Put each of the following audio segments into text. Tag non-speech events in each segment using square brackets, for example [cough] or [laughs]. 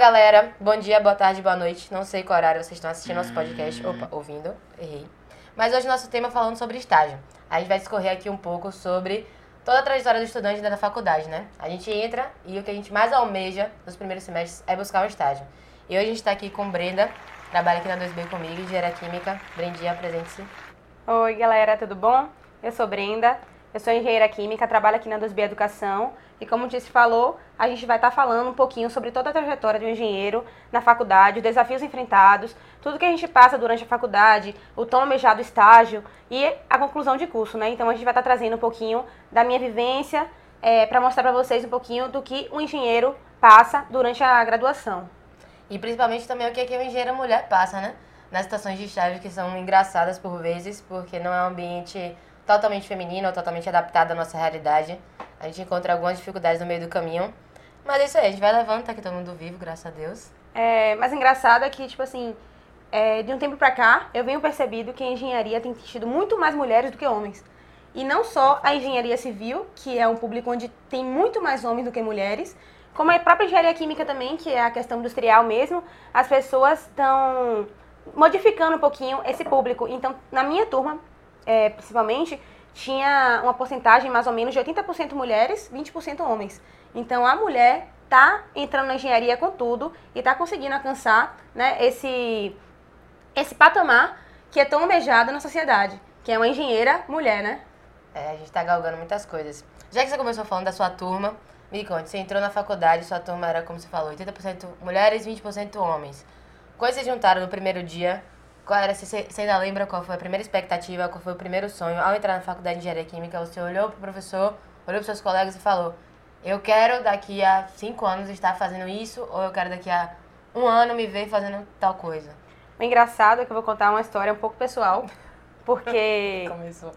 galera. Bom dia, boa tarde, boa noite. Não sei qual horário vocês estão assistindo nosso podcast. Opa, ouvindo. Errei. Mas hoje nosso tema é falando sobre estágio. A gente vai discorrer aqui um pouco sobre toda a trajetória do estudante da faculdade, né? A gente entra e o que a gente mais almeja nos primeiros semestres é buscar um estágio. E hoje a gente está aqui com Brenda, trabalha aqui na 2B comigo, engenharia química. Brendinha, apresente-se. Oi, galera, tudo bom? Eu sou Brenda, eu sou engenheira química, trabalho aqui na 2B Educação e como o Disse falou, a gente vai estar falando um pouquinho sobre toda a trajetória de um engenheiro na faculdade, os desafios enfrentados, tudo que a gente passa durante a faculdade, o tão almejado estágio e a conclusão de curso, né? Então a gente vai estar trazendo um pouquinho da minha vivência é, para mostrar para vocês um pouquinho do que um engenheiro passa durante a graduação. E principalmente também o que, é que uma engenheira mulher passa, né? Nas situações de estágio que são engraçadas por vezes, porque não é um ambiente totalmente feminino totalmente adaptado à nossa realidade. A gente encontra algumas dificuldades no meio do caminho. Mas é isso aí, a gente vai levando, tá aqui todo mundo vivo, graças a Deus. É, mas engraçado é que, tipo assim, é, de um tempo pra cá, eu venho percebido que a engenharia tem tido muito mais mulheres do que homens. E não só a engenharia civil, que é um público onde tem muito mais homens do que mulheres, como a própria engenharia química também, que é a questão industrial mesmo, as pessoas estão modificando um pouquinho esse público. Então, na minha turma, é, principalmente, tinha uma porcentagem mais ou menos de 80% mulheres, 20% homens. Então a mulher está entrando na engenharia com tudo e está conseguindo alcançar né, esse, esse patamar que é tão almejado na sociedade, que é uma engenheira mulher, né? É, a gente está galgando muitas coisas. Já que você começou falando da sua turma, me conte, você entrou na faculdade, sua turma era, como você falou, 80% mulheres, 20% homens. Quando vocês juntaram no primeiro dia, qual era, você, ainda lembra qual foi a primeira expectativa, qual foi o primeiro sonho? Ao entrar na faculdade de engenharia química, você olhou para o professor, olhou para seus colegas e falou: Eu quero daqui a cinco anos estar fazendo isso, ou eu quero daqui a um ano me ver fazendo tal coisa? O engraçado é que eu vou contar uma história um pouco pessoal, porque. [laughs] Começou.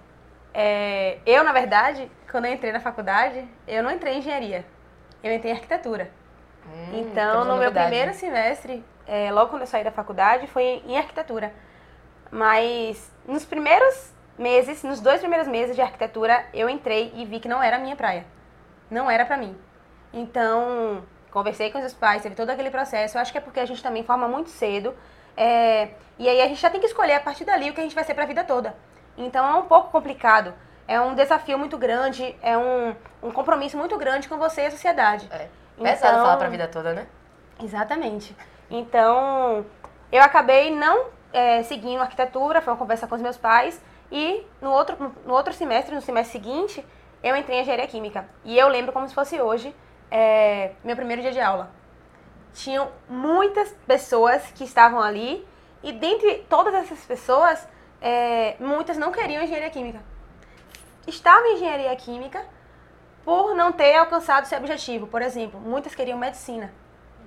É, eu, na verdade, quando eu entrei na faculdade, eu não entrei em engenharia, eu entrei em arquitetura. Hum, então, no meu primeiro semestre, é, logo quando eu saí da faculdade, foi em arquitetura. Mas nos primeiros meses, nos dois primeiros meses de arquitetura, eu entrei e vi que não era a minha praia. Não era pra mim. Então, conversei com os pais, teve todo aquele processo. Eu acho que é porque a gente também forma muito cedo. É, e aí a gente já tem que escolher a partir dali o que a gente vai ser pra vida toda. Então é um pouco complicado. É um desafio muito grande, é um, um compromisso muito grande com você e a sociedade. É. Pesado Então- falar pra vida toda, né? Exatamente. Então, eu acabei não é, seguindo arquitetura, foi uma conversa com os meus pais, e no outro, no outro semestre, no semestre seguinte, eu entrei em engenharia química. E eu lembro como se fosse hoje, é, meu primeiro dia de aula. Tinham muitas pessoas que estavam ali, e dentre todas essas pessoas, é, muitas não queriam engenharia química. Estavam em engenharia química por não ter alcançado seu objetivo. Por exemplo, muitas queriam medicina.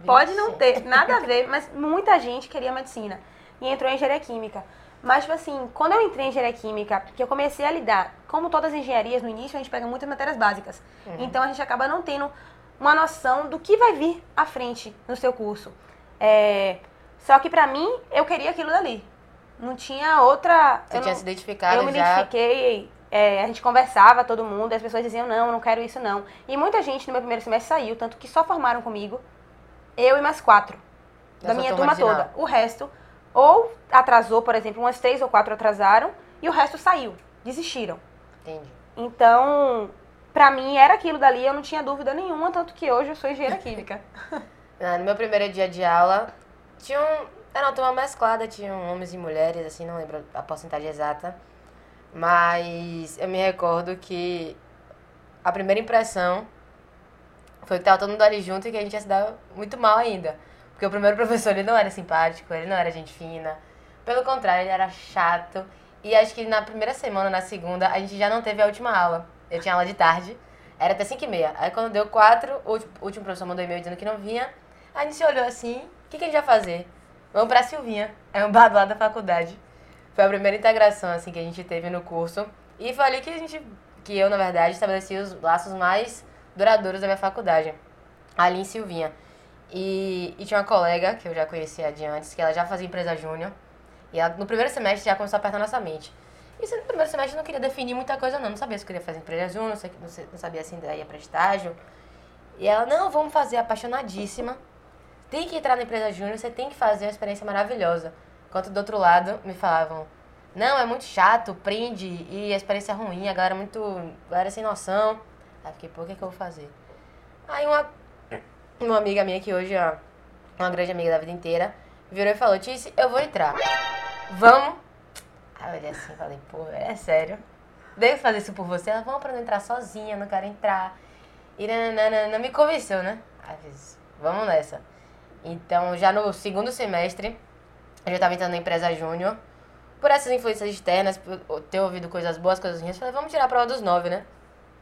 Pode não ter nada a ver, mas muita gente queria medicina e entrou em engenharia química. Mas, tipo assim, quando eu entrei em engenharia química, que eu comecei a lidar, como todas as engenharias, no início a gente pega muitas matérias básicas. Então a gente acaba não tendo uma noção do que vai vir à frente no seu curso. É, Só que pra mim, eu queria aquilo dali. Não tinha outra. Você eu tinha não- se identificado eu me já. identifiquei, é, a gente conversava, todo mundo, e as pessoas diziam, não, não quero isso não. E muita gente no meu primeiro semestre saiu, tanto que só formaram comigo, eu e mais quatro, Da da, minha turma turma toda. O resto, ou atrasou, por exemplo, umas três ou quatro atrasaram, e o resto saiu, desistiram. Entendi. Então, pra mim era aquilo dali, eu não tinha dúvida nenhuma, tanto que hoje eu sou engenheira química. [laughs] Ah, No meu primeiro dia de aula, tinha um, era uma turma mesclada, tinham homens e mulheres, assim, não lembro a porcentagem exata. Mas eu me recordo que a primeira impressão foi que tava todo mundo ali junto e que a gente ia se dar muito mal ainda. Porque o primeiro [laughs] professor, ele não era simpático, ele não era gente fina. Pelo contrário, ele era chato. E acho que na primeira semana, na segunda, a gente já não teve a última aula. Eu tinha aula de tarde, era até 5 e meia. Aí quando deu 4, o último professor mandou e-mail dizendo que não vinha. A gente se olhou assim, o que, que a gente vai fazer? Vamos pra Silvinha, é um bar lado da faculdade. Foi a primeira integração, assim, que a gente teve no curso. E foi ali que a gente, que eu, na verdade, estabeleci os laços mais duradouros da minha faculdade. Ali em Silvinha. E, e tinha uma colega, que eu já conhecia de antes, que ela já fazia empresa júnior. E ela, no primeiro semestre já começou a apertar nossa mente. E no primeiro semestre eu não queria definir muita coisa, não. Não sabia se eu queria fazer empresa júnior, não, não sabia se ainda ia pra estágio. E ela, não, vamos fazer, apaixonadíssima. tem que entrar na empresa júnior, você tem que fazer uma experiência maravilhosa. Enquanto do outro lado me falavam, não, é muito chato, prende, e a experiência é ruim, a galera é muito. A galera é sem noção. Aí fiquei, pô, o que, é que eu vou fazer? Aí uma, uma amiga minha que hoje é uma grande amiga da vida inteira, virou e falou, Tice, eu vou entrar. Vamos? Aí eu olhei assim e falei, pô, é sério? Devo fazer isso por você? Ela, vamos pra não entrar sozinha, não quero entrar. E nananana, não me convenceu, né? Aí fiz, vamos nessa. Então, já no segundo semestre, eu já estava entrando na empresa júnior. Por essas influências externas, por ter ouvido coisas boas, coisas ruins, falei, vamos tirar a prova dos nove, né?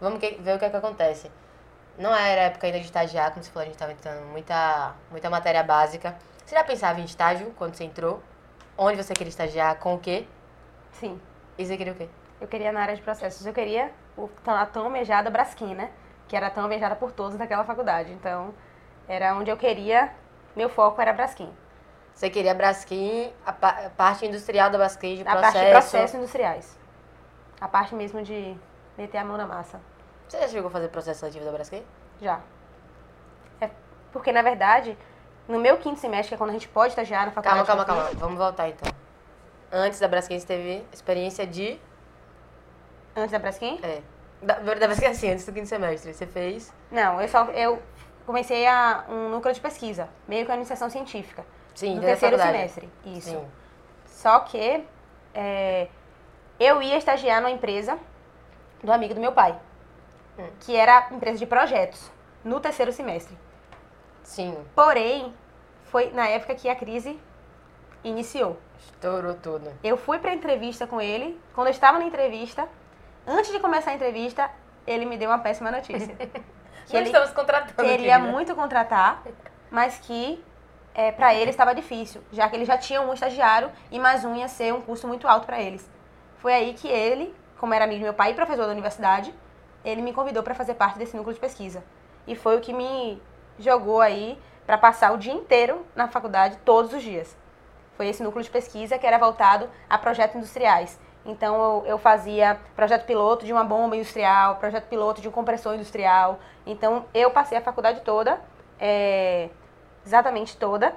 Vamos ver o que é que acontece. Não era época ainda de estagiar, como você falou, a gente estava entrando muita, muita matéria básica. Você já pensava em estágio quando você entrou? Onde você queria estagiar? Com o quê? Sim. E você queria o quê? Eu queria na área de processos. Eu queria o, a tão almejada Braskem, né? Que era tão almejada por todos daquela faculdade. Então, era onde eu queria. Meu foco era Braskem. Você queria Braskem, a, pa- a parte industrial da Braskem, de A processo. parte de processos industriais. A parte mesmo de meter a mão na massa. Você já chegou a fazer processo seletivo da Braskem? Já. É porque, na verdade, no meu quinto semestre, que é quando a gente pode estagiar na Calma, faculdade. calma, calma. fiz, Vamos voltar então. Antes da Braskem, você teve experiência de... Antes da Braskem? É. Da, da Braskem, assim, antes do quinto semestre. Você fez... Não, eu só. Eu comecei a, um núcleo de pesquisa, meio que a iniciação científica. Sim, no terceiro semestre. Isso. Sim. Só que é, eu ia estagiar numa empresa do amigo do meu pai, Hum. que era empresa de projetos, no terceiro semestre. Sim. Porém, foi na época que a crise iniciou. Estourou tudo. Eu fui pra entrevista com ele. Quando eu estava na entrevista, antes de começar a entrevista, ele me deu uma péssima notícia. [laughs] que ele estamos contratando queria aqui, né? muito contratar, mas que é, para ele estava difícil, já que ele já tinha um estagiário e mais um ia ser um custo muito alto para eles. Foi aí que ele, como era amigo do meu pai e professor da universidade, ele me convidou para fazer parte desse núcleo de pesquisa. E foi o que me jogou aí para passar o dia inteiro na faculdade todos os dias. Foi esse núcleo de pesquisa que era voltado a projetos industriais. Então eu, eu fazia projeto piloto de uma bomba industrial, projeto piloto de um compressor industrial. Então eu passei a faculdade toda, é, exatamente toda,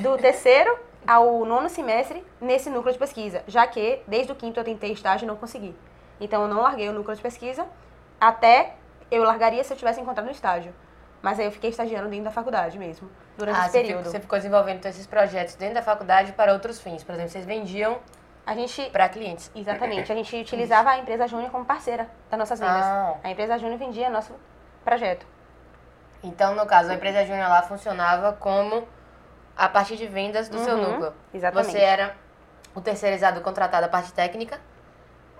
do [laughs] terceiro ao nono semestre nesse núcleo de pesquisa, já que desde o quinto eu tentei estágio e não consegui. Então eu não larguei o núcleo de pesquisa, até eu largaria se eu tivesse encontrado um estágio. Mas aí eu fiquei estagiando dentro da faculdade mesmo, durante Ah, esse período. ficou, você ficou desenvolvendo então, esses projetos dentro da faculdade para outros fins. Por exemplo, vocês vendiam A gente para clientes. Exatamente. A gente [clears throat] utilizava a empresa Júnior como parceira das nossas vendas. Ah. A empresa Júnior vendia nosso projeto. Então, no caso, a empresa júnior lá funcionava como a parte de vendas do seu Uhum, núcleo. exatamente. Você era o terceirizado contratado a parte técnica.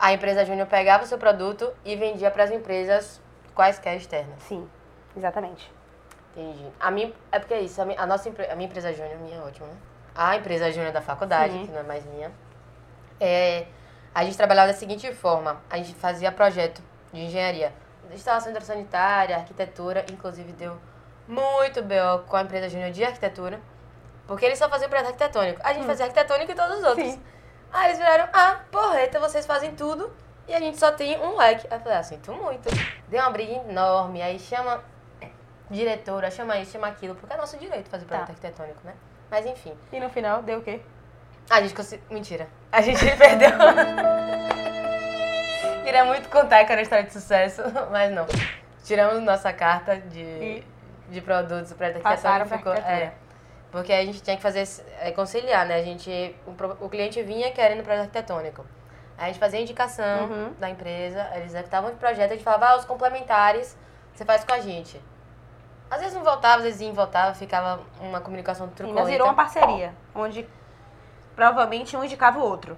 A empresa júnior pegava o seu produto e vendia para as empresas quaisquer externas. Sim, exatamente. Entendi. A minha, é porque é isso, a minha, a nossa a minha empresa júnior, minha é ótima, né? A empresa júnior da faculdade, Sim. que não é mais minha, é, a gente trabalhava da seguinte forma, a gente fazia projeto de engenharia, instalação hidrossanitária, arquitetura, inclusive deu muito B.O. com a empresa júnior de arquitetura, porque eles só faziam projeto arquitetônico. A gente fazia arquitetônico e todos os outros. Sim. Aí eles viraram, ah, porreta, vocês fazem tudo e a gente só tem um leque. Aí eu falei, ah, sinto muito. Deu uma briga enorme, aí chama diretora, chama isso, chama aquilo, porque é nosso direito fazer projeto Tá. arquitetônico, né? Mas enfim, E no final deu o quê? a gente conseguiu. Mentira. A gente [laughs] perdeu. [laughs] Queria muito contar que era uma história de sucesso, [laughs] mas não. Tiramos nossa carta de, de produtos para Passaram arquitetura pra ficou. É, porque a gente tinha que fazer é, conciliar, né? A gente, o, o cliente vinha querendo projeto arquitetônico. Aí a gente fazia indicação Uhum. da empresa, eles executavam o projeto, a gente falava, ah, os complementares você faz com a gente. Às vezes não voltava, às vezes sim, voltava, ficava uma comunicação truculenta. virou uma parceria, onde provavelmente um indicava o outro.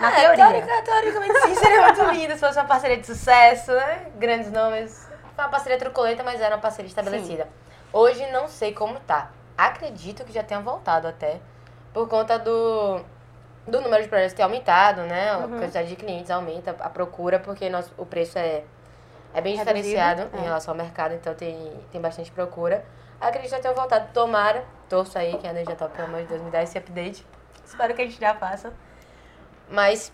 Na É, teoria. teorica- teoricamente sim, seria muito lindo se fosse uma parceria de sucesso, né? Grandes nomes. Foi uma parceria truculenta, mas era uma parceria estabelecida. Hoje não sei como tá. Acredito que já tenha voltado até. Por conta do, do número de projetos ter aumentado, né? A Uhum. quantidade de clientes aumenta, a procura, porque nosso, o preço é, é bem Reduzido, diferenciado em é. relação ao mercado, então tem, tem bastante procura. Acredito que já tenha voltado. Tomara, torço aí que a Energia Top, pelo amor de Deus, me dá esse update. Espero que a gente já faça. Mas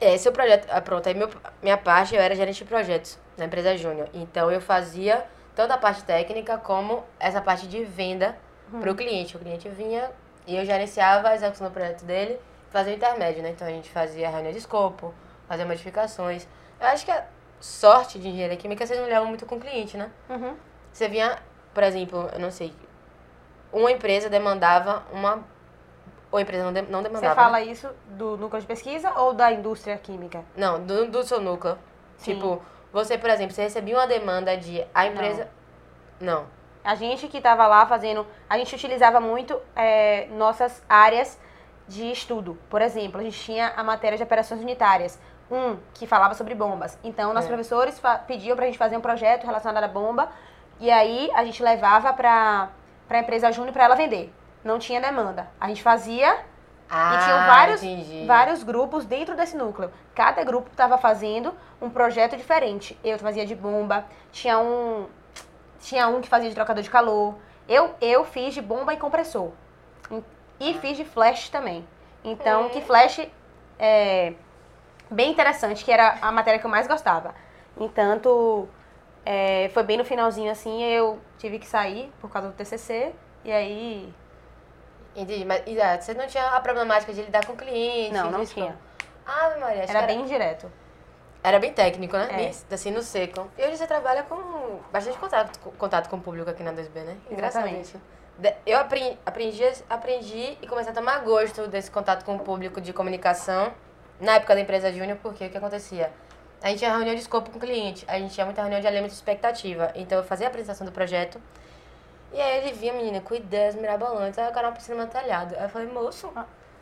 esse é o projeto. Ah, pronto, aí meu, minha parte eu era gerente de projetos na empresa Júnior. Então eu fazia tanto a parte técnica como essa parte de venda para o cliente. O cliente vinha e eu gerenciava a execução do projeto dele, fazia o intermédio, né? Então a gente fazia reunião de escopo, fazia modificações. Eu acho que a sorte de engenharia química vocês não levam muito com o cliente, né? Uhum. Você vinha, por exemplo, eu não sei, uma empresa demandava uma. Ou a empresa não, de, não Você demandava. fala né? isso do núcleo de pesquisa ou da indústria química? Não, do, do seu núcleo. Sim. Tipo, você, por exemplo, você recebia uma demanda de. A empresa. Não. A gente que estava lá fazendo, a gente utilizava muito é, nossas áreas de estudo. Por exemplo, a gente tinha a matéria de operações unitárias, um que falava sobre bombas. Então, nossos É. professores pediam para a gente fazer um projeto relacionado à bomba e aí a gente levava para a empresa Júnior para ela vender. Não tinha demanda. A gente fazia Ah, e tinham vários, entendi. vários grupos dentro desse núcleo. Cada grupo estava fazendo um projeto diferente. Eu fazia de bomba, tinha um, tinha um que fazia de trocador de calor. Eu, eu fiz de bomba e compressor. E- fiz de flash também. Então, Hum. que flash é bem interessante, que era a matéria que eu mais gostava. Entanto, é, foi bem no finalzinho assim, eu tive que sair por causa do TCC. E aí, Entendi, mas ah, você não tinha a problemática de lidar com cliente? não, não tinha. Ah, Maria, acho Era que bem direto. Era bem técnico, né? É. Bem, assim, no seco. E hoje você trabalha com bastante contato, contato com o público aqui na 2B, né? Engraçado Exatamente. isso. Eu aprendi, aprendi, aprendi e comecei a tomar gosto desse contato com o público de comunicação na época da empresa Júnior, porque o que acontecia? A gente tinha reunião de escopo com o cliente, a gente tinha muita reunião de alinhamento de expectativa. Então eu fazia a apresentação do projeto e aí ele via, menina, com ideias mirabolantes, aí quero uma piscina telhado. Aí eu falei, moço,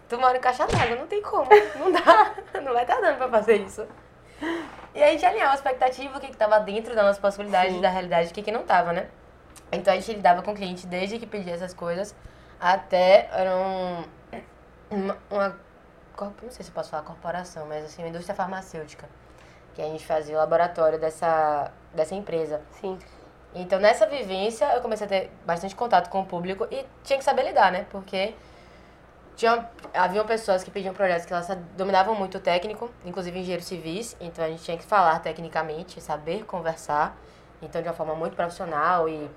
tu mora em caixa d'água, não tem como, não dá, [laughs] não vai estar dando pra fazer isso. E a gente alinhava a expectativa, o que estava dentro da nossa possibilidade, Sim. da realidade, o que, que não estava, né? Então a gente lidava com o cliente desde que pedia essas coisas até era um, uma, uma não sei se eu posso falar corporação, mas assim, uma indústria farmacêutica. Que a gente fazia o laboratório dessa, dessa empresa. Sim. Então, nessa vivência, eu comecei a ter bastante contato com o público e tinha que saber lidar, né? Porque tinha, haviam pessoas que pediam projetos que elas dominavam muito o técnico, inclusive engenheiros civis, então a gente tinha que falar tecnicamente, saber conversar, então de uma forma muito profissional e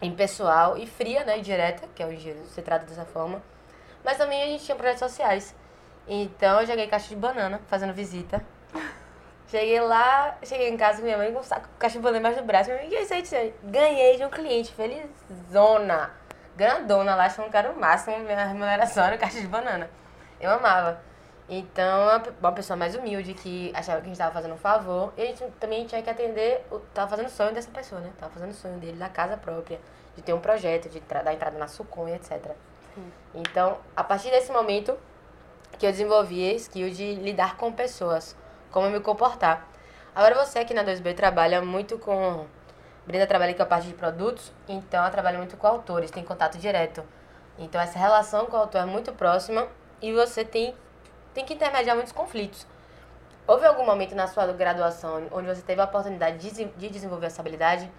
impessoal e fria, né, e direta, que é o engenheiro, se trata dessa forma. Mas também a gente tinha projetos sociais. Então eu joguei caixa de banana, fazendo visita. [laughs] Cheguei lá, cheguei em casa com minha mãe com um saco de caixa de banana embaixo do braço. Minha mãe, isso aí, tia?" Ganhei de um cliente, felizona, grandona lá, achando que era o máximo, minha remuneração era caixa de banana. Eu amava. Então, uma pe- uma pessoa mais humilde que achava que a gente tava fazendo um favor. E a gente também tinha que atender, o- tava fazendo o sonho dessa pessoa, né? Tava fazendo o sonho dele da casa própria, de ter um projeto, de dar entrada na Sucom e etc. Então, a partir desse momento que eu desenvolvi a skill de lidar com pessoas, como me comportar. Agora você aqui na 2B trabalha muito com. Brenda trabalha com a parte de produtos, então ela trabalha muito com autores, tem contato direto. Então essa relação com o autor é muito próxima e você tem, tem que intermediar muitos conflitos. Houve algum momento na sua graduação onde você teve a oportunidade de, de desenvolver essa habilidade?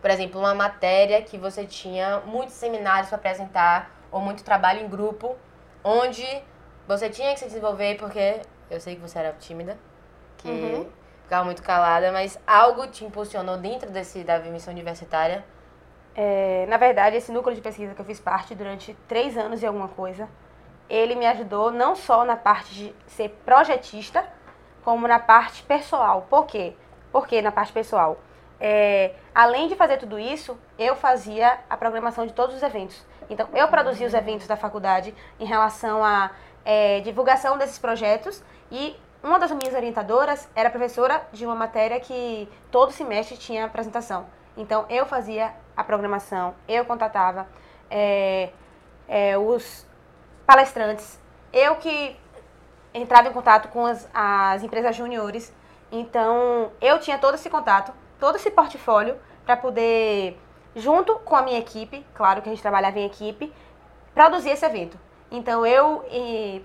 Por exemplo, uma matéria que você tinha muitos seminários para apresentar ou muito trabalho em grupo, onde você tinha que se desenvolver porque eu sei que você era tímida, que Uhum. Ficava muito calada, mas algo te impulsionou dentro desse da missão universitária? É, na verdade, esse núcleo de pesquisa que eu fiz parte durante três anos e alguma coisa, ele me ajudou não só na parte de ser projetista, como na parte pessoal. Por quê? Porque na parte pessoal, é, além de fazer tudo isso, eu fazia a programação de todos os eventos. Então, eu produzia os eventos da faculdade em relação à é, divulgação desses projetos e uma das minhas orientadoras era professora de uma matéria que todo semestre tinha apresentação. Então, eu fazia a programação, eu contatava é, é, os palestrantes, eu que entrava em contato com as, as empresas juniores. Então, eu tinha todo esse contato, todo esse portfólio para poder, junto com a minha equipe, claro que a gente trabalhava em equipe, produzir esse evento. Então, eu eh,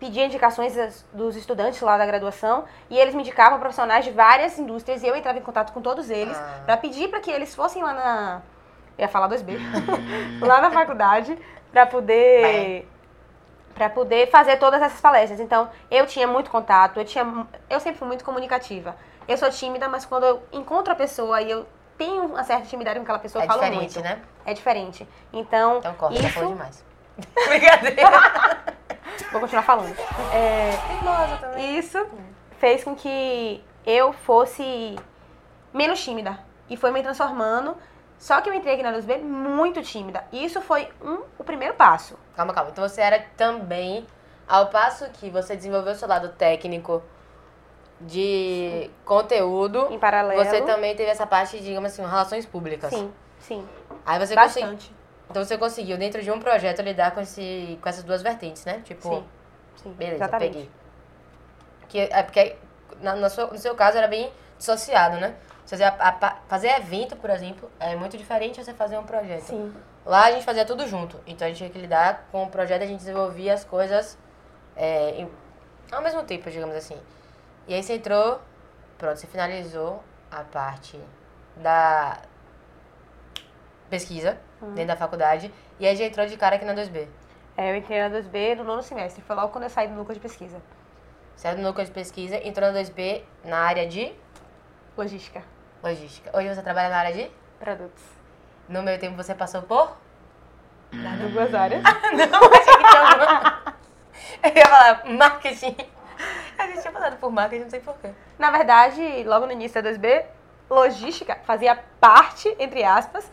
pedia indicações dos estudantes lá da graduação e eles me indicavam profissionais de várias indústrias e eu entrava em contato com todos eles Ah. para pedir para que eles fossem lá na. Eu ia falar 2B. [laughs] lá na faculdade para poder para poder fazer todas essas palestras. Então, eu tinha muito contato, eu tinha eu sempre fui muito comunicativa. Eu sou tímida, mas quando eu encontro a pessoa e eu tem uma certa intimidade com aquela pessoa, É fala diferente, muito. né? É diferente. Então, Então corta, já isso... demais. [laughs] Brincadeira. [laughs] Vou continuar falando. É. Isso fez com que eu fosse menos tímida. E foi me transformando. Só que eu entrei aqui na Luz B muito tímida. E isso foi um, o primeiro passo. Calma, calma. Então você era também, ao passo que você desenvolveu o seu lado técnico de conteúdo, Em paralelo. você também teve essa parte, digamos assim, relações públicas. Sim, sim. Aí você. Bastante. Então você conseguiu, dentro de um projeto, lidar com, esse, com essas duas vertentes, né? Tipo, Sim. Sim, beleza, exatamente. peguei. Que, é porque na, na sua- no seu caso era bem dissociado, né? Fazia a- a- fazer evento, por exemplo, é muito diferente de você fazer um projeto. Sim. Lá a gente fazia tudo junto. Então a gente tinha que lidar com o projeto, a gente desenvolvia as coisas é, em- ao mesmo tempo, digamos assim. E aí você entrou, pronto, você finalizou a parte da pesquisa dentro da faculdade. E aí já entrou de cara aqui na 2B. É, eu entrei na 2B no nono semestre. Foi logo quando eu saí do núcleo de pesquisa. Saiu do núcleo de pesquisa, entrou na 2B na área de Logística. logística. Hoje você trabalha na área de? Produtos. No meio tempo você passou por? Duas áreas. [laughs] Não, achei que tinha alguma. [laughs] Eu ia falar marketing. A gente tinha passado por marketing, não sei porquê. Na verdade, logo no início da 2B, logística fazia parte, entre aspas,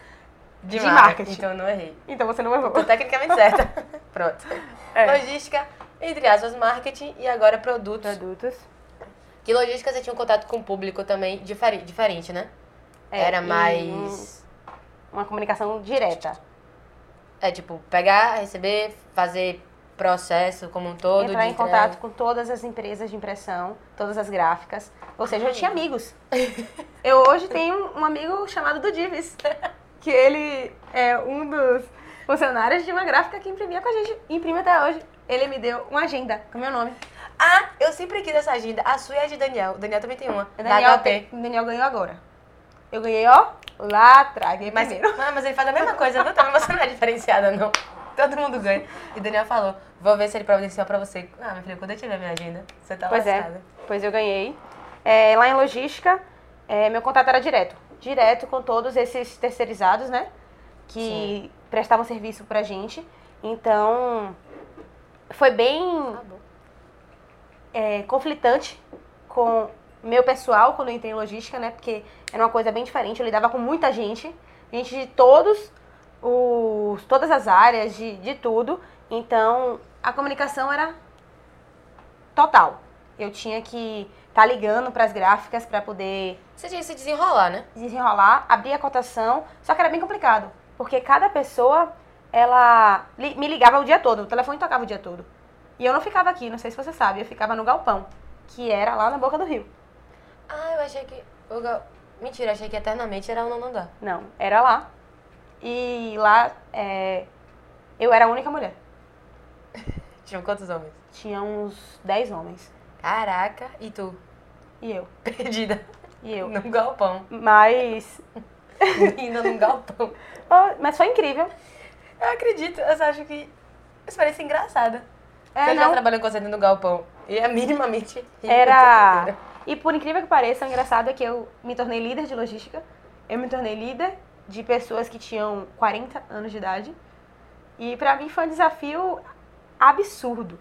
De, De marketing. Então eu não errei. então você não errou. Tô tecnicamente certa. [laughs] Pronto. É. Logística, entre aspas, marketing e agora produtos. Produtos. Que logística você tinha um contato com o público também difere, diferente, né? É, Era mais. Uma comunicação direta. É tipo, pegar, receber, fazer processo como um todo. Entrar de em entrega. contato com todas as empresas de impressão, todas as gráficas. Ou seja, eu tinha amigos. [laughs] Eu hoje tenho um amigo chamado Dudivis, [laughs] que ele é um dos funcionários de uma gráfica que imprimia com a gente. Imprime até hoje. Ele me deu uma agenda com meu nome. Ah, eu sempre quis essa agenda. A sua é a de Daniel. O Daniel também tem uma. O Daniel, tem- o Daniel ganhou agora. Eu ganhei, ó, lá atrás. Ganhei Mas, primeiro. mas ele faz a mesma coisa, não tá você não é diferenciada, não. Todo mundo ganha. E o Daniel falou, vou ver se ele providenciou pra você. Ah, meu filho, quando eu tiver minha agenda, você tá Pois é, lascada. pois eu ganhei. É, lá em logística, é, meu contato era direto. Direto com todos esses terceirizados, né? Que prestavam serviço pra gente. Então, foi bem Tá é, conflitante com meu pessoal quando eu entrei em logística, né? Porque era uma coisa bem diferente. Eu lidava com muita gente, gente de todos os, todas as áreas, de, de tudo. Então, a comunicação era total. Eu tinha que estar ligando para as gráficas para poder Você tinha que se desenrolar, né? desenrolar, abrir a cotação, só que era bem complicado, porque cada pessoa, ela me ligava o dia todo, o telefone tocava o dia todo. E eu não ficava aqui, não sei se você sabe, eu ficava no galpão, que era lá na boca do rio. Ah, eu achei que... o gal- Mentira, achei que eternamente era o nono andar. Não, era lá. E lá é, eu era a única mulher. [laughs] Tinham quantos homens? Tinha uns 10 homens. Caraca, e tu? E eu. [laughs] Perdida. E eu. Num galpão. Mas. [laughs] Indo num galpão. oh, mas foi incrível. Eu acredito, eu acho que... Isso parece engraçada. É, você já não, trabalhou com você no galpão. E é minimamente... [laughs] Era. E por incrível que pareça, o engraçado é que eu me tornei líder de logística. Eu me tornei líder de pessoas que tinham 40 anos de idade. E pra mim foi um desafio absurdo.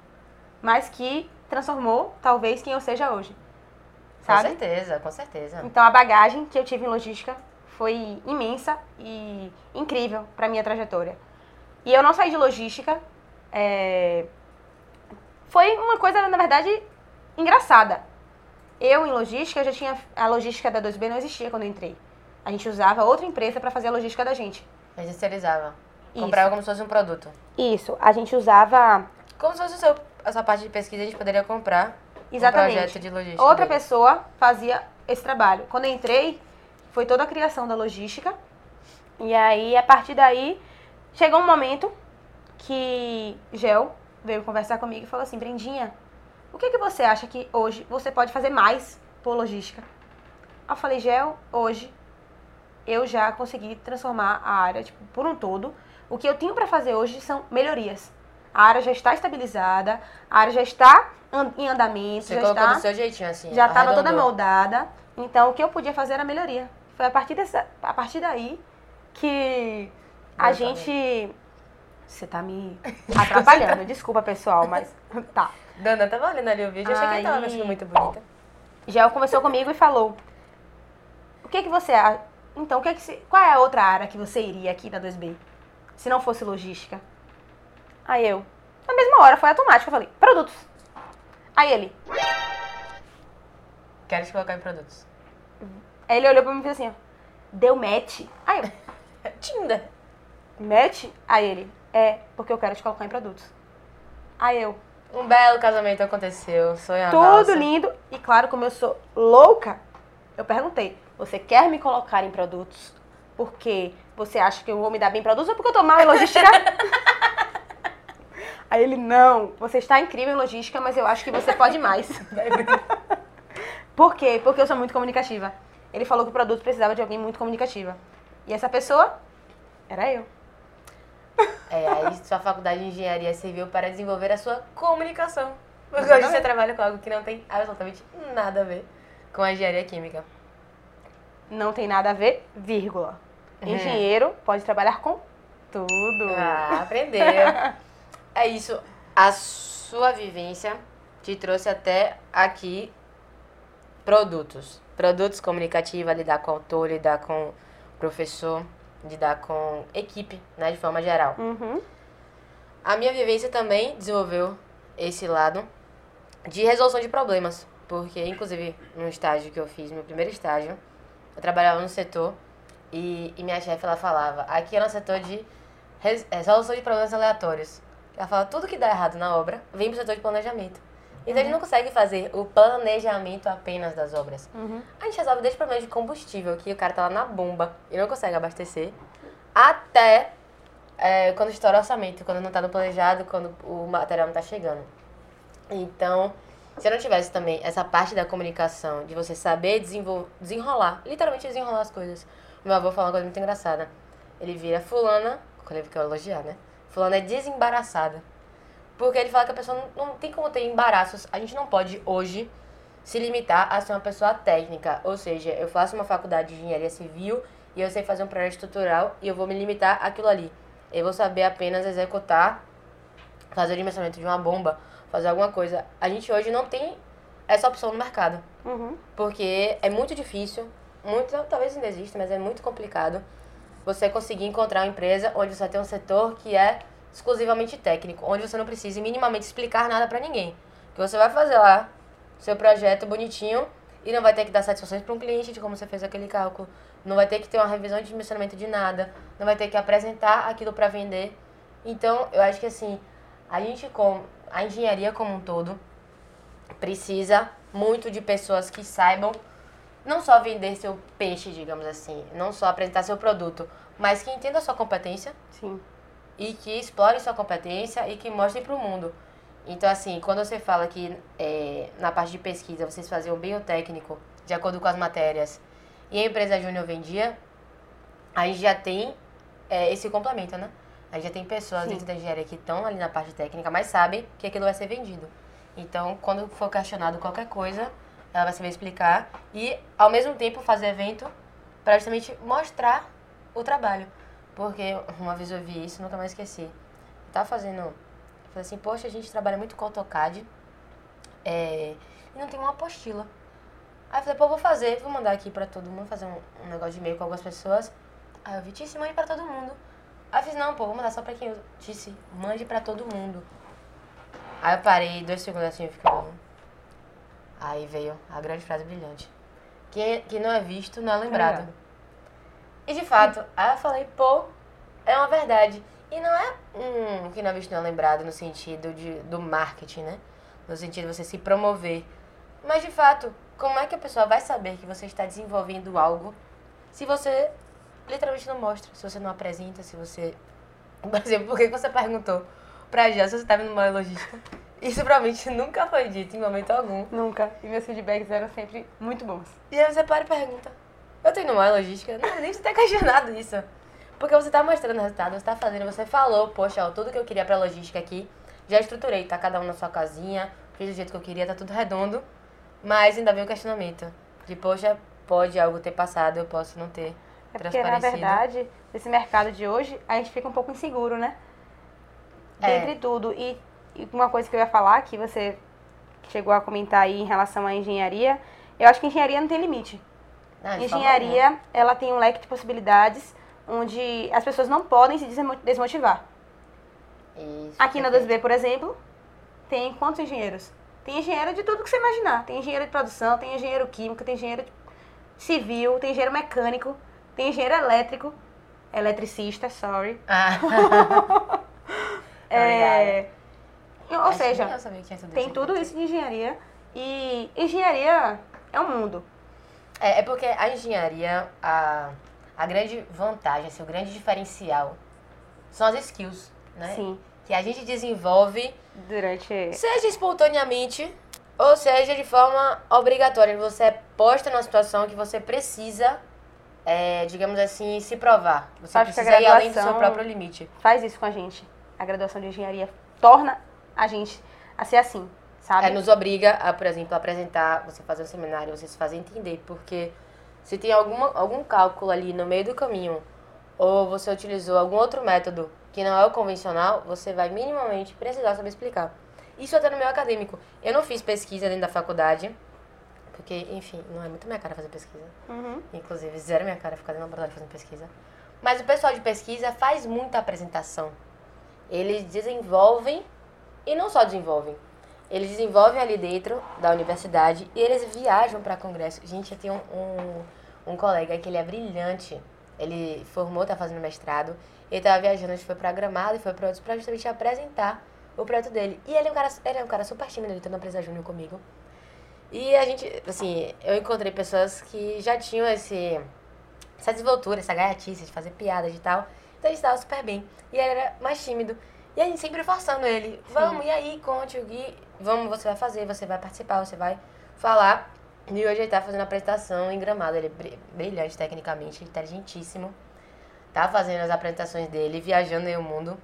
Mas que transformou, talvez, quem eu seja hoje. Com Sabe? certeza, com certeza. Então a bagagem que eu tive em logística foi imensa e incrível pra minha trajetória. E eu não saí de logística. é, Foi uma coisa, na verdade, engraçada. Eu, em logística, já tinha. A logística da 2B não existia quando eu entrei. A gente usava outra empresa para fazer a logística da gente. A. Isso. Comprava como se fosse um produto. Isso, a gente usava. Como se fosse seu, essa parte de pesquisa, a gente poderia comprar Exatamente. um projeto de logística. Outra dele. pessoa fazia esse trabalho. Quando eu entrei, foi toda a criação da logística. E aí, a partir daí, chegou um momento que Gel veio conversar comigo e falou assim: Brendinha, o que, que você acha que hoje você pode fazer mais por logística? Eu falei: Gel, hoje eu já consegui transformar a área tipo, por um todo. O que eu tenho para fazer hoje são melhorias. A área já está estabilizada, a área já está em andamento, Você já colocou está do seu jeitinho, assim. já estava toda moldada. Então, o que eu podia fazer era melhoria. Foi a partir, dessa, a partir daí que a gente. Você tá me [laughs] atrapalhando, desculpa pessoal, mas [laughs] tá. Dana, tava olhando ali o vídeo, eu achei que ele tava Aí- vestindo muito bonita. Gel conversou comigo e falou: O que que você acha? Então, o que que se- qual é a outra área que você iria aqui na 2B? Se não fosse logística? Aí eu, na mesma hora, foi automático, eu falei: Produtos. Aí ele, Quero te colocar em produtos. aí ele olhou pra mim e fez assim: ó, Deu match. Aí eu, [laughs] Tinder. match? Aí ele, é, porque eu quero te colocar em produtos. Aí eu, Um belo casamento aconteceu, sonho a Tudo lindo. E claro, como eu sou louca, eu perguntei: você quer me colocar em produtos? Porque você acha que eu vou me dar bem em produtos ou porque eu tô mal em logística? [laughs] Aí ele: não, você está incrível em logística, mas eu acho que você pode mais. [laughs] Por quê? Porque eu sou muito comunicativa. Ele falou que o produto precisava de alguém muito comunicativa. E essa pessoa era eu. É, aí sua faculdade de engenharia serviu para desenvolver a sua comunicação. Porque hoje você trabalha com algo que não tem absolutamente nada a ver com a engenharia química. Não tem nada a ver, vírgula. Uhum. Engenheiro pode trabalhar com tudo. Ah, aprendeu. [laughs] é isso. A sua vivência te trouxe até aqui produtos. Produtos comunicativa, lidar com autor, lidar com professor, lidar com equipe, né, de forma geral. Uhum. A minha vivência também desenvolveu esse lado de resolução de problemas, porque inclusive no estágio que eu fiz, meu primeiro estágio, eu trabalhava no setor e, e minha chefe ela falava, aqui é no setor de res- resolução de problemas aleatórios. Ela fala, tudo que dá errado na obra vem pro setor de planejamento. Então a gente não consegue fazer o planejamento apenas das obras. Uhum. A gente resolve desde problemas de combustível, que o cara tá lá na bomba e não consegue abastecer, até é, quando estoura o orçamento, quando não tá no planejado, quando o material não tá chegando. Então, se eu não tivesse também essa parte da comunicação, de você saber desenrolar, literalmente desenrolar as coisas. O meu avô fala uma coisa muito engraçada. Ele vira fulana, quando ele quer elogiar, né? Fulana é desembaraçada. Porque ele fala que a pessoa não, não tem como ter embaraços. A gente não pode hoje se limitar a ser uma pessoa técnica. Ou seja, eu faço uma faculdade de engenharia civil e eu sei fazer um projeto estrutural e eu vou me limitar àquilo ali. Eu vou saber apenas executar, fazer o dimensionamento de uma bomba, fazer alguma coisa. A gente hoje não tem essa opção no mercado. Uhum. Porque é muito difícil, muito, talvez ainda exista, mas é muito complicado você conseguir encontrar uma empresa onde você tem um setor que é exclusivamente técnico, onde você não precise minimamente explicar nada pra ninguém. Que você vai fazer lá seu projeto bonitinho e não vai ter que dar satisfações para um cliente de como você fez aquele cálculo, não vai ter que ter uma revisão de dimensionamento de nada, não vai ter que apresentar aquilo para vender. Então, eu acho que assim, a gente com a engenharia como um todo precisa muito de pessoas que saibam não só vender seu peixe, digamos assim, não só apresentar seu produto, mas que entenda a sua competência Sim. e que explore sua competência e que mostre para o mundo. Então, assim, quando você fala que é, na parte de pesquisa vocês faziam bem o técnico, de acordo com as matérias, e a empresa júnior vendia, a gente já tem é, esse complemento, né? A gente já tem pessoas Sim. dentro da engenharia que estão ali na parte técnica, mas sabem que aquilo vai ser vendido. Então, quando for questionado qualquer coisa, ela vai saber explicar e, ao mesmo tempo, fazer evento para justamente mostrar o trabalho. Porque uma vez eu vi isso, nunca mais esqueci. Eu tava fazendo. Eu falei assim, poxa, a gente trabalha muito com AutoCAD é, e não tem uma apostila. Aí eu falei, pô, vou fazer, vou mandar aqui pra todo mundo, fazer um, um negócio de e-mail com algumas pessoas. Aí eu vi, Tice, mande pra todo mundo. Aí eu fiz, não, pô, vou mandar só pra quem usa. Tice, mande pra todo mundo. Aí eu parei dois segundos assim e fiquei. Aí veio a grande frase brilhante. Quem, quem não é visto não é lembrado. E de fato, aí eu falei, pô, é uma verdade. E não é um que não é visto não é lembrado no sentido de, do marketing, né? No sentido de você se promover. Mas de fato, como é que a pessoa vai saber que você está desenvolvendo algo se você literalmente não mostra, se você não apresenta, se você. [laughs] Por exemplo, por que você perguntou pra Gel se você estava numa logística? Isso provavelmente [laughs] nunca foi dito em momento algum. Nunca. E meus feedbacks eram sempre muito bons. E aí você para e pergunta: Eu tenho numa logística? Não, nem você ter [laughs] questionado isso. Porque você tá mostrando o resultado, você tá fazendo, você falou, poxa, ó, tudo que eu queria pra logística aqui, já estruturei, tá cada um na sua casinha, fiz do jeito que eu queria, tá tudo redondo. Mas ainda vem o questionamento. De, poxa, pode algo ter passado, eu posso não ter É porque, na verdade, nesse mercado de hoje, a gente fica um pouco inseguro, né? É. Dentre tudo. E, e uma coisa que eu ia falar, que você chegou a comentar aí em relação à engenharia, eu acho que engenharia não tem limite. Forma Engenharia, ela tem um leque de possibilidades onde as pessoas não podem se desmo- desmotivar. Isso, Aqui na perfeito. 2B, por exemplo, tem quantos engenheiros? Tem engenheiro de tudo que você imaginar. Tem engenheiro de produção, tem engenheiro químico, tem engenheiro civil, tem engenheiro mecânico, tem engenheiro elétrico, eletricista, sorry. Ah. [laughs] [laughs] É, ou Acho seja, tem tudo isso de engenharia e engenharia é um mundo. É, é porque a engenharia, a, a grande vantagem, assim, o grande diferencial são as skills, né? Sim, Que a gente desenvolve, durante seja espontaneamente, ou seja de forma obrigatória. Você é posta numa situação que você precisa, é, digamos assim, se provar. Você Acho precisa ir além do seu próprio limite. faz isso com a gente. A graduação de engenharia torna a gente a ser assim, sabe? É, nos obriga a, por exemplo, apresentar, você fazer um seminário, você se fazer entender, porque se tem alguma, algum cálculo ali no meio do caminho, ou você utilizou algum outro método que não é o convencional, você vai minimamente precisar saber explicar. Isso até no meio acadêmico. Eu não fiz pesquisa dentro da faculdade, porque, enfim, não é muito minha cara fazer pesquisa. Uhum. Inclusive, zero minha cara ficar dentro do laboratório fazendo pesquisa. Mas o pessoal de pesquisa faz muita apresentação. Eles desenvolvem, e não só desenvolvem, eles desenvolvem ali dentro da universidade e eles viajam para congresso. Gente, eu tenho um, um, um colega que ele é brilhante. Ele formou, tá fazendo mestrado. Ele tava viajando, a gente foi pra Gramado e foi pra outros pra justamente apresentar o projeto dele. E ele é um cara, ele é um cara super tímido, ele tá na empresa júnior comigo. E a gente, assim, eu encontrei pessoas que já tinham esse, essa desenvoltura, essa gaiatice de fazer piadas e tal. Então ele estava super bem. E ele era mais tímido. E a gente sempre forçando ele. Vamos, e aí, conte o Gui. Vamos, você vai fazer, você vai participar, você vai falar. E hoje ele tá fazendo a apresentação em Gramado. Ele é bri- brilhante tecnicamente, inteligentíssimo. Tá fazendo as apresentações dele, viajando aí o mundo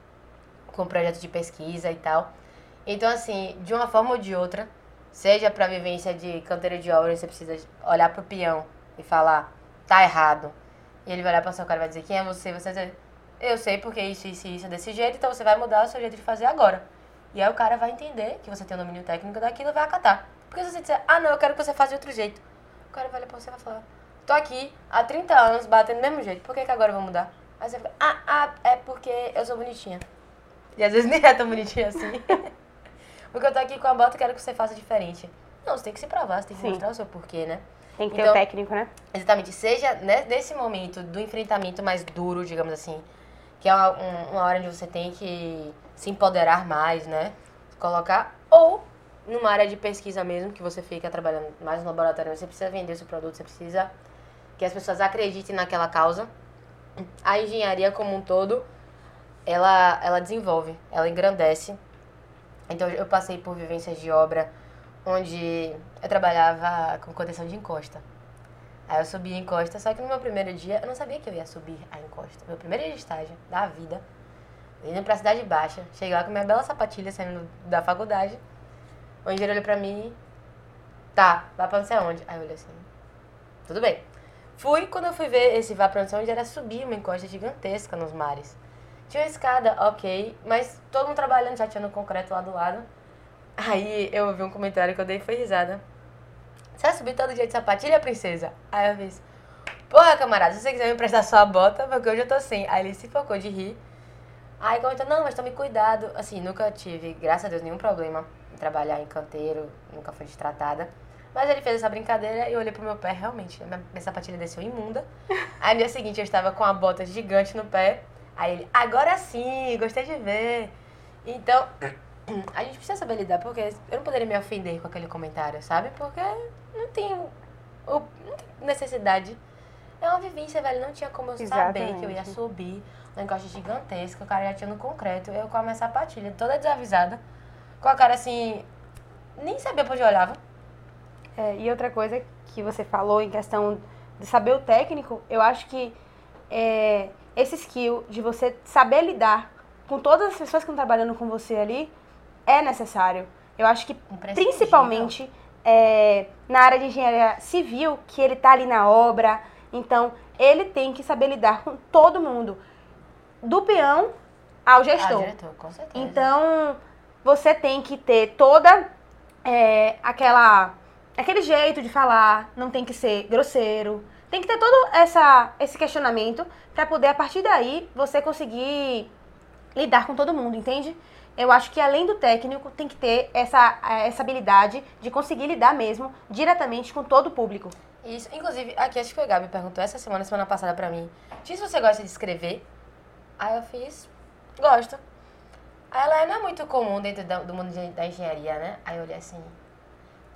com projetos de pesquisa e tal. Então, assim, de uma forma ou de outra, seja para vivência de canteiro de obra, você precisa olhar pro peão e falar, tá errado. E ele vai olhar pra sua cara e vai dizer, quem é você? Você vai dizer, eu sei porque isso, isso isso é desse jeito, então você vai mudar o seu jeito de fazer agora. E aí o cara vai entender que você tem o domínio técnico daquilo e vai acatar. Porque se você disser, ah não, eu quero que você faça de outro jeito. O cara vai olhar pra você e vai falar, tô aqui há 30 anos batendo do mesmo jeito, por que, que agora eu vou mudar? Aí você fica, ah, ah, é porque eu sou bonitinha. E às vezes [laughs] nem é tão bonitinha assim. [laughs] porque eu tô aqui com a bota e quero que você faça diferente. Não, você tem que se provar, você tem que Sim. mostrar o seu porquê, né? Tem que ter Então- o técnico, né? Exatamente. Seja né, nesse momento do enfrentamento mais duro, digamos assim, que é uma, um- uma hora onde você tem que se empoderar mais, né? Colocar. Ou numa área de pesquisa mesmo, que você fica trabalhando mais no laboratório, você precisa vender seu produto, você precisa que as pessoas acreditem naquela causa. A engenharia como um todo, ela, ela desenvolve, ela engrandece. Então eu passei por vivências de obra onde eu trabalhava com contenção de encosta. Aí eu subi a encosta, só que no meu primeiro dia eu não sabia que eu ia subir a encosta. Meu primeiro dia de estágio da vida, indo pra Cidade Baixa, cheguei lá com minha bela sapatilha saindo da faculdade. O engenheiro olhou pra mim, tá, vai pra não sei aonde. Aí eu olhei assim, tudo bem. Fui, quando eu fui ver esse vá pra não sei onde, era subir uma encosta gigantesca nos mares. Tinha uma escada, ok, mas todo mundo trabalhando, já tinha no concreto lá do lado. Aí eu ouvi um comentário que eu dei foi risada. Você vai subir todo dia de sapatilha, princesa? Aí eu fiz, porra, camarada, se você quiser me emprestar sua bota, porque hoje eu tô sem. Aí ele se focou de rir. Aí comentou, não, mas tome cuidado. Assim, nunca tive, graças a Deus, nenhum problema em trabalhar em canteiro, nunca fui destratada. Mas ele fez essa brincadeira e eu olhei pro meu pé, realmente, minha, minha sapatilha desceu imunda. [laughs] Aí no dia seguinte eu estava com a bota gigante no pé. Aí ele, agora sim, gostei de ver. Então, [clears throat] a gente precisa saber lidar, porque eu não poderia me ofender com aquele comentário, sabe? Porque não tem, o- não tem necessidade. É uma vivência, velho. Não tinha como eu saber que eu ia Exatamente. subir um negócio gigantesco, o cara já tinha no concreto. Eu com a minha sapatilha toda desavisada, com a cara assim, nem sabia pra onde eu olhava. É, e outra coisa que você falou em questão de saber o técnico, eu acho que é, esse skill de você saber lidar com todas as pessoas que estão trabalhando com você ali é necessário. Eu acho que principalmente é, na área de engenharia civil, que ele tá ali na obra. Então, ele tem que saber lidar com todo mundo. Do peão ao gestor. Ah, diretor, com certeza. Então, você tem que ter toda é, aquela aquele jeito de falar, não tem que ser grosseiro. Tem que ter todo essa, esse questionamento para poder, a partir daí, você conseguir lidar com todo mundo, entende? Eu acho que além do técnico, tem que ter essa, essa habilidade de conseguir lidar mesmo diretamente com todo o público. Isso, inclusive, aqui acho que foi a Gabi perguntou essa semana, semana passada pra mim. Diz se você gosta de escrever. Aí eu fiz, gosto. Aí ela não é muito comum dentro do mundo da engenharia, né? Aí eu olhei assim,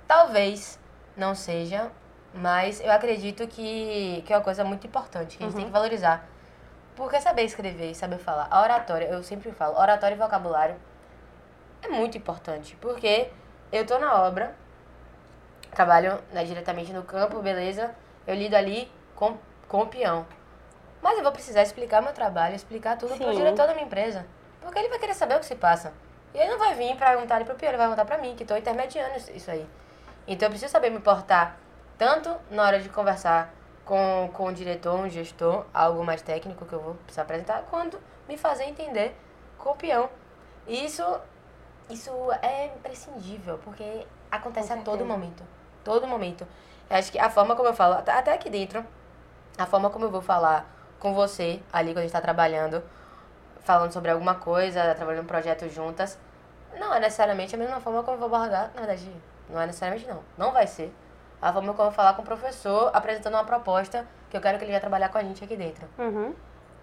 talvez não seja, mas eu acredito que, que é uma coisa muito importante, que a gente tem que valorizar. Porque saber escrever e saber falar, a oratória, eu sempre falo, oratória e vocabulário é muito importante, porque eu tô na obra, trabalho né, diretamente no campo, beleza, eu lido ali com, com o peão. Mas eu vou precisar explicar meu trabalho, explicar tudo pro Sim. diretor da minha empresa. Porque ele vai querer saber o que se passa. E ele não vai vir perguntar ali pro peão, ele vai perguntar pra mim, que tô intermediando isso aí. Então eu preciso saber me portar tanto na hora de conversar com, com o diretor, um gestor, algo mais técnico que eu vou precisar apresentar, quanto me fazer entender com o peão. E isso, isso é imprescindível, porque acontece a todo momento. Todo momento. Eu acho que a forma como eu falo, até aqui dentro, a forma como eu vou falar com você ali quando a gente tá trabalhando, falando sobre alguma coisa, trabalhando um projeto juntas, não é necessariamente a mesma forma como eu vou abordar, na verdade, não é necessariamente não. Não vai ser. A forma como eu vou falar com o professor, apresentando uma proposta que eu quero que ele venha trabalhar com a gente aqui dentro. Uhum.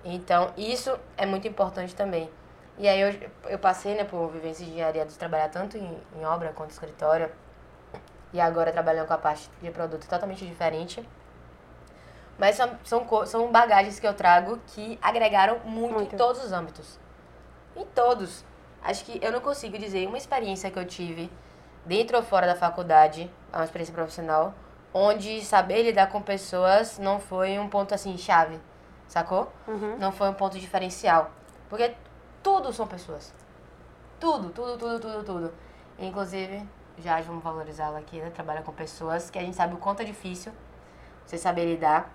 Então, isso é muito importante também. E aí eu, eu passei, né, por vivência de engenharia, de trabalhar tanto em, em obra quanto em escritório. E agora trabalhando com a parte de produto totalmente diferente. Mas são, são, são bagagens que eu trago que agregaram muito, Muito. em todos os âmbitos. Em todos. Acho que eu não consigo dizer uma experiência que eu tive dentro ou fora da faculdade, uma experiência profissional, onde saber lidar com pessoas não foi um ponto assim chave, sacou? Uhum. Não foi um ponto diferencial. Porque tudo são pessoas. Tudo, tudo, tudo, tudo, tudo. Inclusive, já vamos valorizá-la aqui, né? Trabalha com pessoas que a gente sabe o quanto é difícil você saber lidar.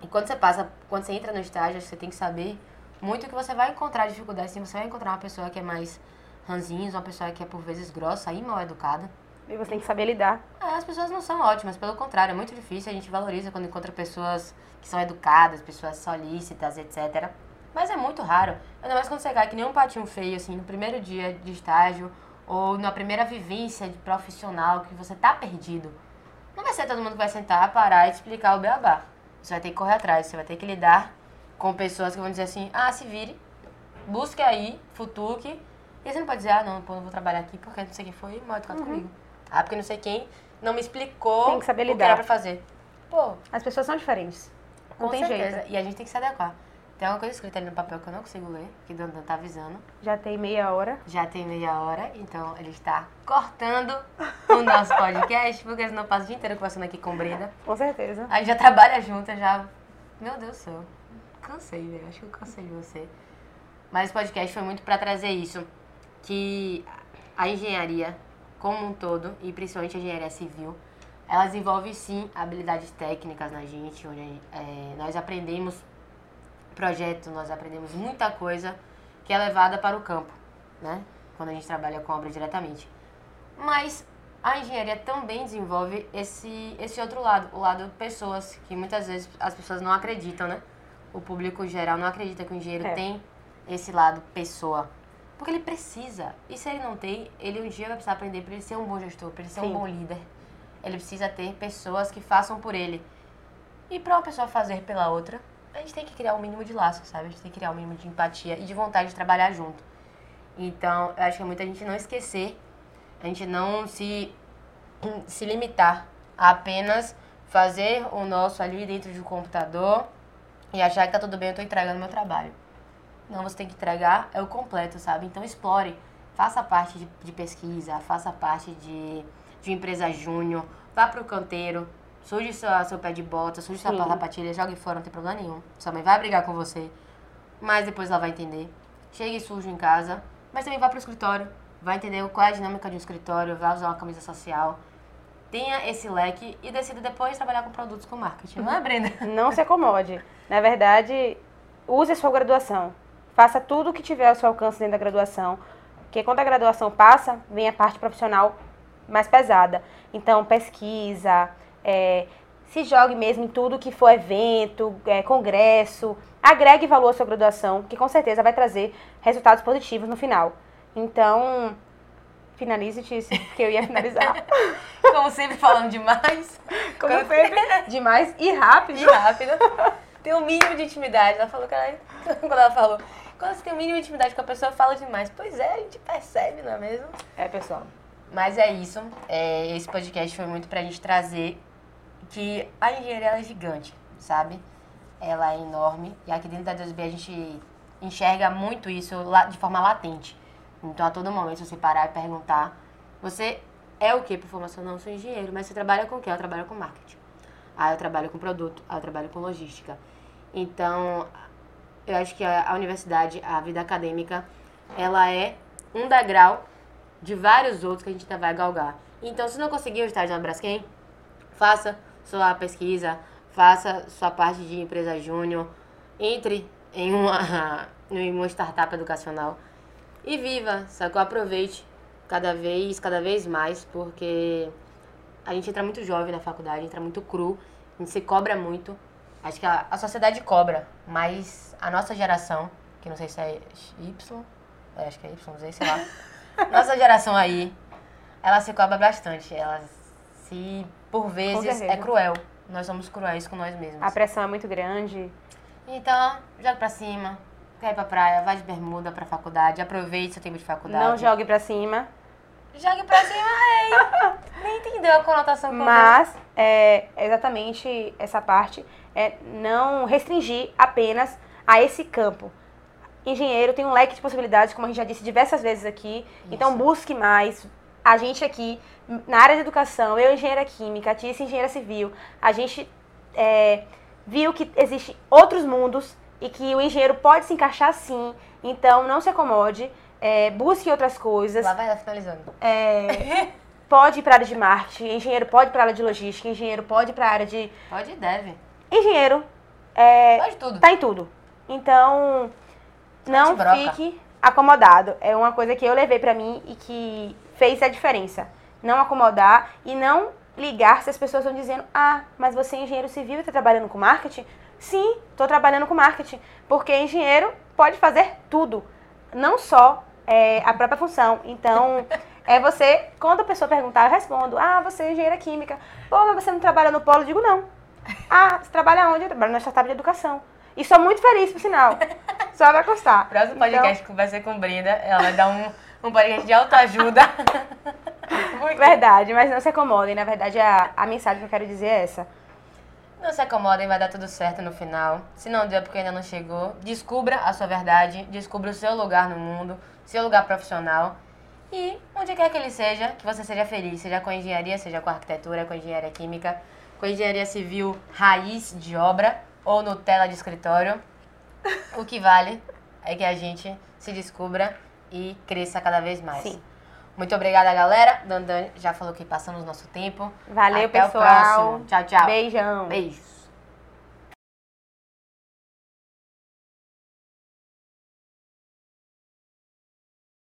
E quando você passa, quando você entra no estágio, você tem que saber muito que você vai encontrar dificuldades. Sim, você vai encontrar uma pessoa que é mais ranzinhos, uma pessoa que é por vezes grossa e mal educada. E você tem que saber lidar. É, as pessoas não são ótimas, pelo contrário, é muito difícil, a gente valoriza quando encontra pessoas que são educadas, pessoas solícitas, etc. Mas é muito raro. Ainda mais quando você cai que nem um patinho feio, assim, no primeiro dia de estágio, ou na primeira vivência de profissional, que você tá perdido. Não vai ser todo mundo que vai sentar, parar e te explicar o beabá. Você vai ter que correr atrás, você vai ter que lidar com pessoas que vão dizer assim, ah, se vire, busque aí, futuque. E você não pode dizer, ah, não, pô, não vou trabalhar aqui porque não sei quem foi mal educado comigo. Ah, porque não sei quem não me explicou Tem que saber o que lidar. era pra fazer. Pô, As pessoas são diferentes. Não com tem certeza. jeito. E a gente tem que se adequar. Tem alguma coisa escrita ali no papel que eu não consigo ler, que o Dandan tá avisando. Já tem meia hora. Já tem meia hora, então ele está cortando o nosso podcast, porque senão eu passo o dia inteiro conversando aqui com Brenda. Com certeza. A gente já trabalha junto, já. Meu Deus do céu. Cansei, velho. Acho que eu cansei de você. Mas esse podcast foi muito pra trazer isso. Que a engenharia, como um todo, e principalmente a engenharia civil, ela desenvolve sim habilidades técnicas na gente, onde é, nós aprendemos projeto, nós aprendemos muita coisa que é levada para o campo, né? Quando a gente trabalha com obra diretamente. Mas a engenharia também desenvolve esse, esse outro lado, o lado pessoas, que muitas vezes as pessoas não acreditam, né? O público geral não acredita que o engenheiro É. tem esse lado pessoa. Porque ele precisa. E se ele não tem, ele um dia vai precisar aprender para ele ser um bom gestor, para ele ser Sim. um bom líder. Ele precisa ter pessoas que façam por ele. E para uma pessoa fazer pela outra, a gente tem que criar um mínimo de laço, sabe? A gente tem que criar um mínimo de empatia e de vontade de trabalhar junto. Então, eu acho que é muita gente não esquecer, a gente não se, se limitar a apenas fazer o nosso ali dentro de um computador e achar que tá tudo bem, eu tô entregando meu trabalho. Não, você tem que entregar é o completo, sabe? Então explore, faça parte de, de pesquisa, faça parte de, de uma empresa júnior, vá pro canteiro, suje seu, seu pé de bota, suje sua sapatilha, jogue fora, não tem problema nenhum. Sua mãe vai brigar com você, mas depois ela vai entender. Chegue sujo em casa, mas também vá pro escritório, vai entender qual é a dinâmica de um escritório, vai usar uma camisa social. tenha esse leque e decida depois trabalhar com produtos com marketing. Não é, Brenda? Não se acomode. Na verdade, use a sua graduação. Faça tudo o que tiver ao seu alcance dentro da graduação. Porque quando a graduação passa, vem a parte profissional mais pesada. Então, pesquisa, é, se jogue mesmo em tudo que for evento, é, congresso. Agregue valor à sua graduação, que com certeza vai trazer resultados positivos no final. Então, finalize, Tícia, [laughs] porque eu ia finalizar. [laughs] Como sempre, falando demais. Como sempre, [laughs] demais e rápido. E rápido. Tem um mínimo de intimidade. Ela falou que ela, quando ela falou, quando você tem um mínimo de intimidade com a pessoa, fala demais. Pois é, a gente percebe, não é mesmo? É, pessoal. Mas é isso. É, esse podcast foi muito pra gente trazer que a engenharia é gigante, sabe? Ela é enorme. E aqui dentro da 2B a gente enxerga muito isso de forma latente. Então, a todo momento, se você parar e perguntar, você é o que por formação? Não, sou engenheiro, mas você trabalha com o quê? Eu trabalho com marketing. Ah, eu trabalho com produto. Ah, eu trabalho com logística. Então, eu acho que a, a universidade, a vida acadêmica, ela é um degrau de vários outros que a gente ainda vai galgar. Então, se não conseguir um estágio na Braskem, faça sua pesquisa, faça sua parte de empresa júnior, entre em uma, [laughs] em uma startup educacional e viva, sacou? Aproveite cada vez, cada vez mais, porque a gente entra muito jovem na faculdade, entra muito cru, a gente se cobra muito. Acho que a, a sociedade cobra, mas a nossa geração, que não sei se é Y, é, acho que é Y, não sei, sei lá. [laughs] nossa geração aí, ela se cobra bastante. Ela se, por vezes, é cruel. Nós somos cruéis com nós mesmos. A pressão é muito grande. Então, joga pra cima, quer ir pra praia, vai de bermuda pra faculdade, aproveite seu tempo de faculdade. Não jogue pra cima. Jogue pra cima, ei! [laughs] Nem entendeu a conotação. Mas, é, exatamente essa parte é não restringir apenas a esse campo. Engenheiro tem um leque de possibilidades, como a gente já disse diversas vezes aqui. Isso. Então, busque mais. A gente aqui, na área de educação, eu engenheira química, a Tícia engenheira civil, a gente é, viu que existem outros mundos e que o engenheiro pode se encaixar sim. Então, não se acomode, é, busque outras coisas. Lá vai ela finalizando. É, [laughs] pode ir para a área de marketing, engenheiro pode ir para a área de logística, engenheiro pode ir para a área de... Pode e deve. Engenheiro é, pode tudo. tá em tudo. Então, não fique acomodado. É uma coisa que eu levei para mim e que fez a diferença. Não acomodar e não ligar se as pessoas estão dizendo: ah, mas você é engenheiro civil e está trabalhando com marketing? Sim, estou trabalhando com marketing, porque engenheiro pode fazer tudo, não só é, a própria função. Então, é você, quando a pessoa perguntar, eu respondo: ah, você é engenheira química. Pô, mas você não trabalha no polo? Eu digo: não. Ah, você trabalha onde? Eu trabalho na startup de educação. E sou muito feliz, por sinal. Só vai custar. [laughs] Próximo podcast então... que vai ser com Brenda, ela vai dar um, um podcast de autoajuda. [laughs] Verdade, mas não se acomodem. Na verdade, a, a mensagem que eu quero dizer é essa. Não se acomodem, vai dar tudo certo no final. Se não deu é porque ainda não chegou, descubra a sua verdade, descubra o seu lugar no mundo, seu lugar profissional. E onde quer que ele seja, que você seja feliz, seja com engenharia, seja com arquitetura, com engenharia química, com engenharia civil raiz de obra ou Nutella de escritório. O que vale é que a gente se descubra e cresça cada vez mais. Sim. Muito obrigada, galera. Dandan já falou que passamos nosso tempo. Valeu, Até pessoal. Tchau, tchau. Beijão. Beijo.